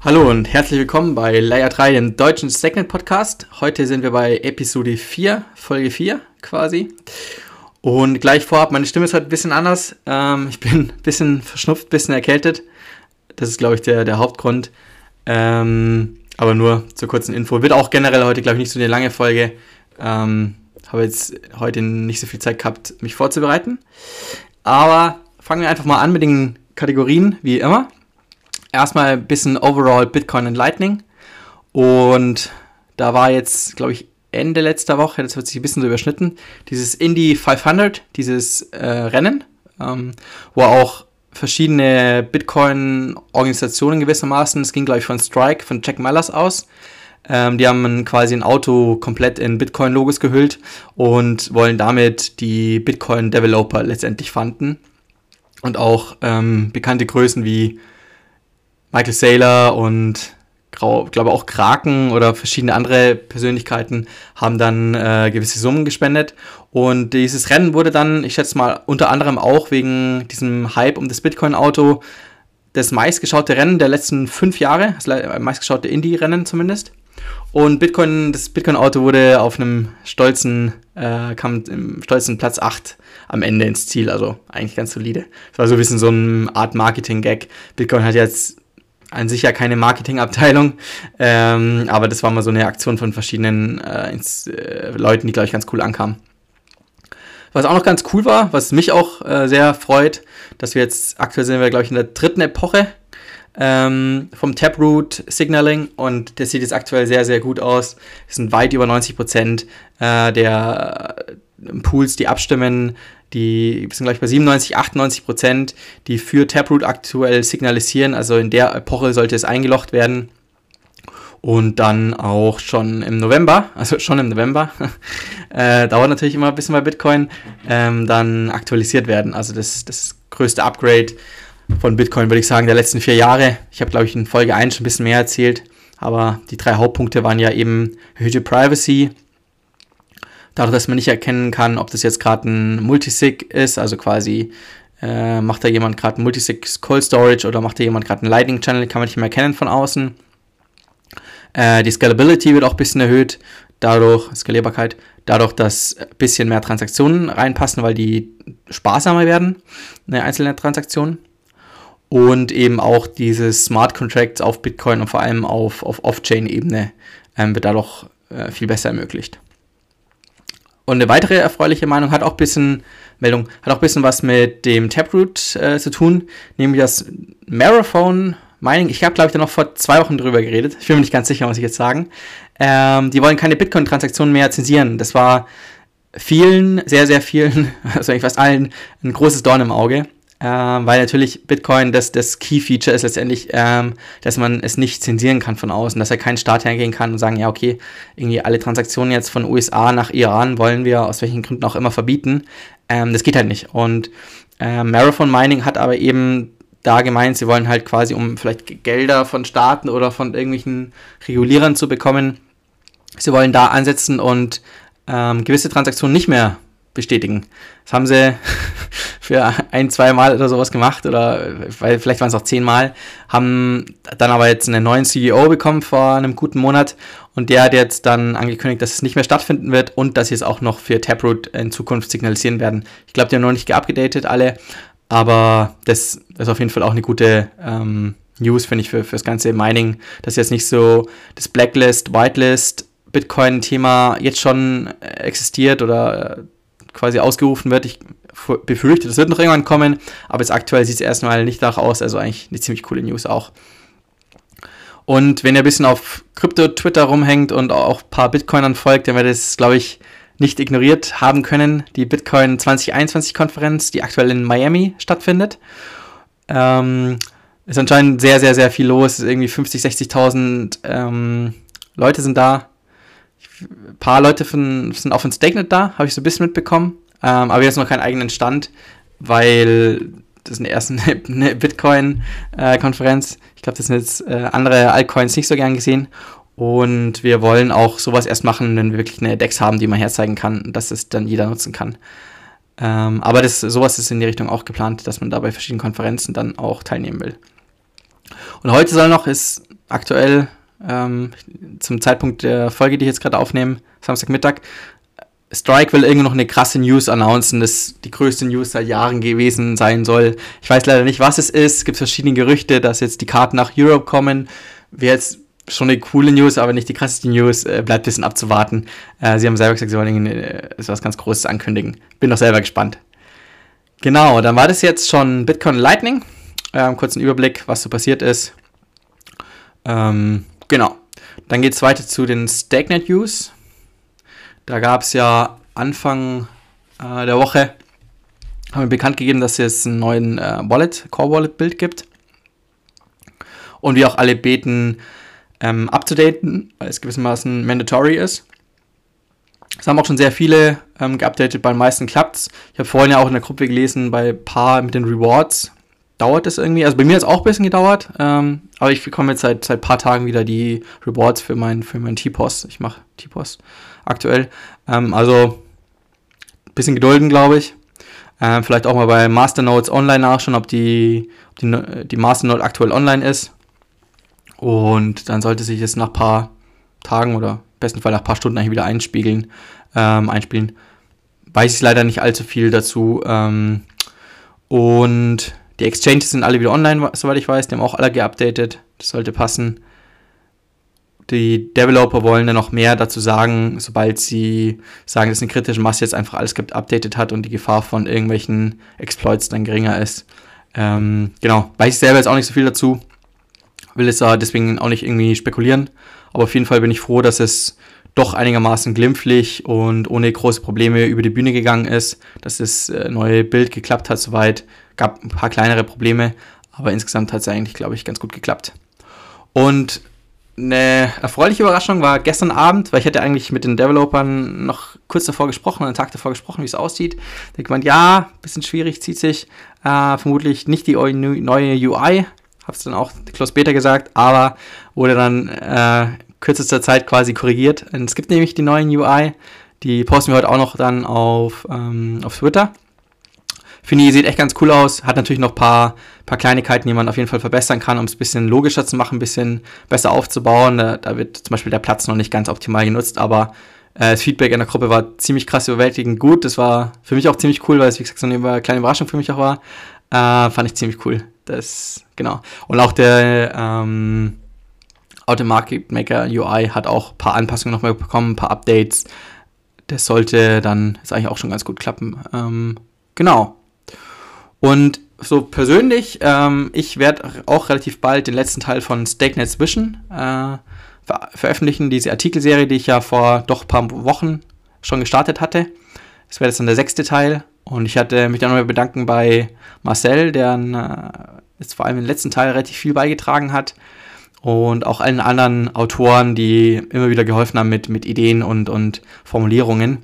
Hallo und herzlich willkommen bei Layer 3, dem deutschen Segment Podcast. Heute sind wir bei Episode 4, Folge 4 quasi. Und gleich vorab, meine Stimme ist heute ein bisschen anders. Ähm, ich bin ein bisschen verschnupft, ein bisschen erkältet. Das ist, glaube ich, der, der Hauptgrund. Ähm, aber nur zur kurzen Info. Wird auch generell heute, glaube ich, nicht so eine lange Folge. Ähm, habe jetzt heute nicht so viel Zeit gehabt, mich vorzubereiten. Aber fangen wir einfach mal an mit den Kategorien, wie immer. Erstmal ein bisschen Overall Bitcoin und Lightning. Und da war jetzt, glaube ich, Ende letzter Woche, das wird sich ein bisschen so überschnitten, dieses Indy 500, dieses äh, Rennen, ähm, wo auch verschiedene Bitcoin-Organisationen gewissermaßen, es ging glaube ich von Strike, von Jack Mallers aus, ähm, die haben quasi ein Auto komplett in Bitcoin-Logos gehüllt und wollen damit die Bitcoin-Developer letztendlich fanden. Und auch ähm, bekannte Größen wie Michael Saylor und glaube auch Kraken oder verschiedene andere Persönlichkeiten haben dann äh, gewisse Summen gespendet. Und dieses Rennen wurde dann, ich schätze mal, unter anderem auch wegen diesem Hype um das Bitcoin-Auto das meistgeschaute Rennen der letzten fünf Jahre, das meistgeschaute Indie-Rennen zumindest. Und Bitcoin, das Bitcoin-Auto wurde auf einem stolzen, äh, kam im stolzen Platz 8 am Ende ins Ziel, also eigentlich ganz solide. Das war so ein bisschen so eine Art Marketing-Gag. Bitcoin hat jetzt an sich ja keine Marketingabteilung, ähm, aber das war mal so eine Aktion von verschiedenen äh, ins, äh, Leuten, die, glaube ich, ganz cool ankamen. Was auch noch ganz cool war, was mich auch äh, sehr freut, dass wir jetzt, aktuell sind wir, glaube ich, in der dritten Epoche ähm, vom Taproot Signaling und das sieht jetzt aktuell sehr, sehr gut aus. Es sind weit über 90 Prozent äh, der Pools, die abstimmen, die sind gleich bei 97, 98 Prozent, die für Taproot aktuell signalisieren. Also in der Epoche sollte es eingelocht werden. Und dann auch schon im November, also schon im November, äh, dauert natürlich immer ein bisschen bei Bitcoin, ähm, dann aktualisiert werden. Also das, das größte Upgrade von Bitcoin, würde ich sagen, der letzten vier Jahre. Ich habe, glaube ich, in Folge 1 schon ein bisschen mehr erzählt, aber die drei Hauptpunkte waren ja eben erhöhte Privacy, dadurch, dass man nicht erkennen kann, ob das jetzt gerade ein Multisig ist, also quasi äh, macht da jemand gerade ein Multisig Cold Storage oder macht da jemand gerade einen Lightning Channel, kann man nicht mehr erkennen von außen. Äh, die Scalability wird auch ein bisschen erhöht, dadurch, Skalierbarkeit, dadurch, dass ein bisschen mehr Transaktionen reinpassen, weil die sparsamer werden, eine einzelne Transaktion. Und eben auch diese Smart Contracts auf Bitcoin und vor allem auf, auf Off-Chain-Ebene ähm, wird dadurch äh, viel besser ermöglicht. Und eine weitere erfreuliche Meinung hat auch ein bisschen, Meldung, hat auch ein bisschen was mit dem Taproot äh, zu tun, nämlich das Marathon Mining. Ich habe, glaube ich, da noch vor zwei Wochen drüber geredet. Ich bin mir nicht ganz sicher, muss ich jetzt sagen. Ähm, die wollen keine Bitcoin-Transaktionen mehr zensieren. Das war vielen, sehr, sehr vielen, also eigentlich fast allen, ein großes Dorn im Auge ähm, weil natürlich Bitcoin das, das Key-Feature ist letztendlich, ähm, dass man es nicht zensieren kann von außen, dass er kein Staat hergehen kann und sagen, ja, okay, irgendwie alle Transaktionen jetzt von USA nach Iran wollen wir aus welchen Gründen auch immer verbieten. Ähm, das geht halt nicht. Und äh, Marathon Mining hat aber eben da gemeint, sie wollen halt quasi, um vielleicht Gelder von Staaten oder von irgendwelchen Regulierern zu bekommen, sie wollen da ansetzen und ähm, gewisse Transaktionen nicht mehr bestätigen. Das haben sie für ein, zwei Mal oder sowas gemacht oder weil vielleicht waren es auch zehn Mal, haben dann aber jetzt einen neuen CEO bekommen vor einem guten Monat und der hat jetzt dann angekündigt, dass es nicht mehr stattfinden wird und dass sie es auch noch für Taproot in Zukunft signalisieren werden. Ich glaube, die haben noch nicht geupdatet alle, aber das ist auf jeden Fall auch eine gute ähm, News, finde ich, für, für das ganze Mining, dass jetzt nicht so das Blacklist, Whitelist, Bitcoin-Thema jetzt schon existiert oder quasi ausgerufen wird. Ich befürchte, das wird noch irgendwann kommen, aber jetzt aktuell sieht es erstmal nicht danach aus, also eigentlich eine ziemlich coole News auch. Und wenn ihr ein bisschen auf Krypto-Twitter rumhängt und auch ein paar Bitcoinern folgt, dann werdet ihr es, glaube ich, nicht ignoriert haben können. Die Bitcoin 2021-Konferenz, die aktuell in Miami stattfindet. Ähm, ist anscheinend sehr, sehr, sehr viel los. Irgendwie 50, 60.000 ähm, Leute sind da ein paar Leute von, sind auch von StakeNet da, habe ich so ein bisschen mitbekommen. Ähm, aber jetzt noch keinen eigenen Stand, weil das ist erst eine, eine Bitcoin-Konferenz. Ich glaube, das sind jetzt äh, andere Altcoins nicht so gern gesehen. Und wir wollen auch sowas erst machen, wenn wir wirklich eine Dex haben, die man herzeigen kann, dass es dann jeder nutzen kann. Ähm, aber das, sowas ist in die Richtung auch geplant, dass man da bei verschiedenen Konferenzen dann auch teilnehmen will. Und heute soll noch, ist aktuell ähm, zum Zeitpunkt der Folge, die ich jetzt gerade aufnehme, Samstagmittag, Strike will irgendwie noch eine krasse News announcen, das die größte News seit Jahren gewesen sein soll. Ich weiß leider nicht, was es ist. Es gibt verschiedene Gerüchte, dass jetzt die Karten nach Europe kommen. Wäre jetzt schon eine coole News, aber nicht die krasseste News. Äh, bleibt ein bisschen abzuwarten. Äh, sie haben selber gesagt, sie wollen äh, was ganz Großes ankündigen. Bin doch selber gespannt. Genau, dann war das jetzt schon Bitcoin Lightning. Ähm, kurzen Überblick, was so passiert ist. Ähm, genau. Dann geht es weiter zu den StakeNet News. Da gab es ja Anfang äh, der Woche, haben wir bekannt gegeben, dass es einen neuen äh, Wallet, Core Wallet Bild gibt. Und wir auch alle beten, ähm, abzudaten, weil es gewissermaßen mandatory ist. Es haben auch schon sehr viele ähm, geupdatet, bei den meisten klappt. Ich habe vorhin ja auch in der Gruppe gelesen, bei paar mit den Rewards dauert es irgendwie. Also bei mir hat es auch ein bisschen gedauert, ähm, aber ich bekomme jetzt seit ein paar Tagen wieder die Rewards für meinen für mein T-Post. Ich mache T-Post aktuell. Ähm, also ein bisschen gedulden, glaube ich. Ähm, vielleicht auch mal bei Masternodes online nachschauen, ob die, ob die, die Masternode aktuell online ist. Und dann sollte sich es nach ein paar Tagen oder im besten Fall nach ein paar Stunden eigentlich wieder einspiegeln, ähm, einspielen. Weiß ich leider nicht allzu viel dazu. Ähm, und die Exchanges sind alle wieder online, soweit ich weiß. Die haben auch alle geupdatet. Das sollte passen. Die Developer wollen dann noch mehr dazu sagen, sobald sie sagen, dass eine kritische Masse jetzt einfach alles geupdatet hat und die Gefahr von irgendwelchen Exploits dann geringer ist. Ähm, genau, weiß ich selber jetzt auch nicht so viel dazu. Will es deswegen auch nicht irgendwie spekulieren. Aber auf jeden Fall bin ich froh, dass es doch einigermaßen glimpflich und ohne große Probleme über die Bühne gegangen ist, dass das äh, neue Bild geklappt hat soweit. Gab ein paar kleinere Probleme, aber insgesamt hat es eigentlich, glaube ich, ganz gut geklappt. Und eine erfreuliche Überraschung war gestern Abend, weil ich hatte eigentlich mit den Developern noch kurz davor gesprochen, einen Tag davor gesprochen, wie es aussieht. Der gemeint, ja, bisschen schwierig, zieht sich äh, vermutlich nicht die neue UI. Hab's dann auch Close Beta gesagt, aber wurde dann äh, kürzester Zeit quasi korrigiert. Es gibt nämlich die neuen UI, die posten wir heute auch noch dann auf, ähm, auf Twitter. Finde ich, sieht echt ganz cool aus. Hat natürlich noch ein paar, paar Kleinigkeiten, die man auf jeden Fall verbessern kann, um es ein bisschen logischer zu machen, ein bisschen besser aufzubauen. Da, da wird zum Beispiel der Platz noch nicht ganz optimal genutzt, aber äh, das Feedback in der Gruppe war ziemlich krass überwältigend gut. Das war für mich auch ziemlich cool, weil es, wie gesagt, so eine kleine Überraschung für mich auch war. Äh, fand ich ziemlich cool. Das, genau. Und auch der ähm, Automarket Maker UI hat auch ein paar Anpassungen nochmal bekommen, ein paar Updates. Das sollte dann jetzt eigentlich auch schon ganz gut klappen. Ähm, genau. Und so persönlich, ähm, ich werde auch relativ bald den letzten Teil von StakeNet Vision äh, ver veröffentlichen, diese Artikelserie, die ich ja vor doch ein paar Wochen schon gestartet hatte. Das wäre jetzt dann der sechste Teil. Und ich hatte mich dann nochmal bedanken bei Marcel, der äh, jetzt vor allem im letzten Teil relativ viel beigetragen hat. Und auch allen anderen Autoren, die immer wieder geholfen haben mit, mit Ideen und, und Formulierungen.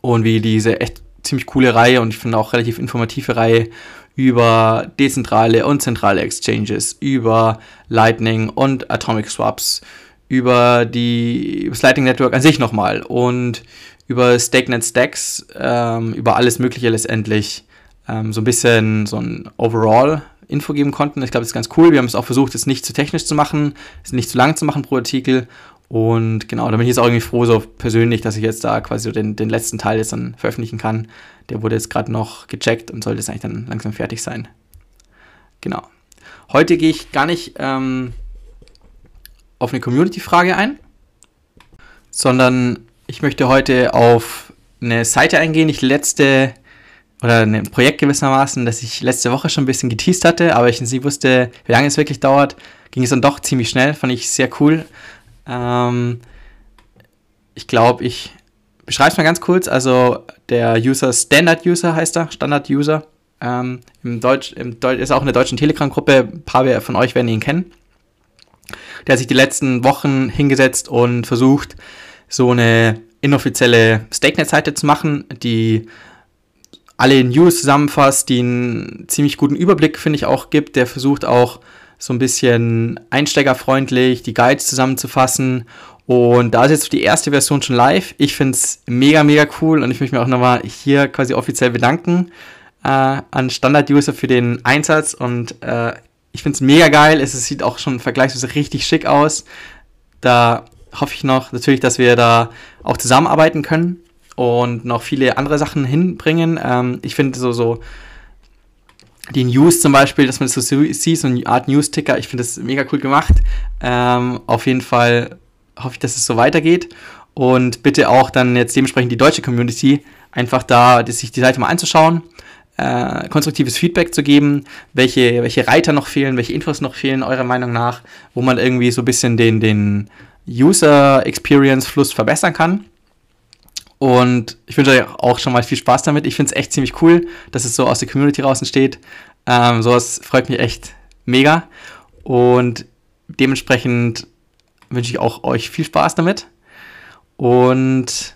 Und wie diese echt ziemlich coole Reihe und ich finde auch relativ informative Reihe über dezentrale und zentrale Exchanges, über Lightning und Atomic Swaps, über die das Lightning Network an sich nochmal und über StakeNet Stacks, ähm, über alles Mögliche letztendlich ähm, so ein bisschen so ein Overall Info geben konnten. Ich glaube, das ist ganz cool. Wir haben es auch versucht, es nicht zu technisch zu machen, es nicht zu lang zu machen pro Artikel und genau, da bin ich jetzt auch irgendwie froh, so persönlich, dass ich jetzt da quasi so den, den letzten Teil jetzt dann veröffentlichen kann. Der wurde jetzt gerade noch gecheckt und sollte jetzt eigentlich dann langsam fertig sein. Genau. Heute gehe ich gar nicht ähm, auf eine Community-Frage ein, sondern ich möchte heute auf eine Seite eingehen, die ich letzte oder ein Projekt gewissermaßen, das ich letzte Woche schon ein bisschen geteased hatte, aber ich nicht wusste, wie lange es wirklich dauert, ging es dann doch ziemlich schnell, fand ich sehr cool. Ähm, ich glaube, ich beschreibe es mal ganz kurz. Also der User Standard User heißt er, Standard User. Ähm, im Deutsch, im Deutsch ist auch in der deutschen Telegram-Gruppe. Ein paar von euch werden ihn kennen. Der hat sich die letzten Wochen hingesetzt und versucht, so eine inoffizielle StakeNet-Seite zu machen, die alle News zusammenfasst, die einen ziemlich guten Überblick, finde ich, auch gibt. Der versucht auch so ein bisschen einsteigerfreundlich die Guides zusammenzufassen Und da ist jetzt die erste Version schon live. Ich finde es mega, mega cool und ich möchte mich auch nochmal hier quasi offiziell bedanken äh, an Standard-User für den Einsatz und äh, ich finde es mega geil. Es sieht auch schon vergleichsweise richtig schick aus. Da hoffe ich noch natürlich, dass wir da auch zusammenarbeiten können und noch viele andere Sachen hinbringen. Ähm, ich finde so, so die News zum Beispiel, dass man das so sieht, so eine Art News-Ticker, ich finde das mega cool gemacht. Ähm, auf jeden Fall hoffe ich, dass es so weitergeht. Und bitte auch dann jetzt dementsprechend die deutsche Community einfach da sich die Seite mal anzuschauen, äh, konstruktives Feedback zu geben, welche, welche Reiter noch fehlen, welche Infos noch fehlen, eurer Meinung nach, wo man irgendwie so ein bisschen den, den User Experience Fluss verbessern kann. Und ich wünsche euch auch schon mal viel Spaß damit. Ich finde es echt ziemlich cool, dass es so aus der Community raus entsteht. Ähm, sowas freut mich echt mega. Und dementsprechend wünsche ich auch euch viel Spaß damit. Und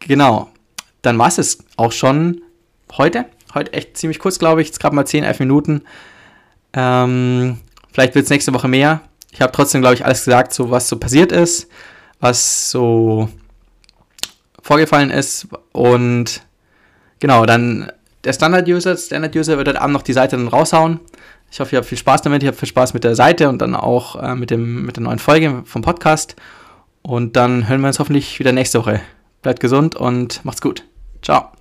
genau, dann war es auch schon heute. Heute echt ziemlich kurz, glaube ich. Jetzt gerade mal 10, 11 Minuten. Ähm, vielleicht wird es nächste Woche mehr. Ich habe trotzdem, glaube ich, alles gesagt, so was so passiert ist, was so vorgefallen ist. Und genau, dann der Standard-User, Standard-User wird heute Abend noch die Seite dann raushauen. Ich hoffe, ihr habt viel Spaß damit. Ich habe viel Spaß mit der Seite und dann auch äh, mit, dem, mit der neuen Folge vom Podcast. Und dann hören wir uns hoffentlich wieder nächste Woche. Bleibt gesund und macht's gut. Ciao.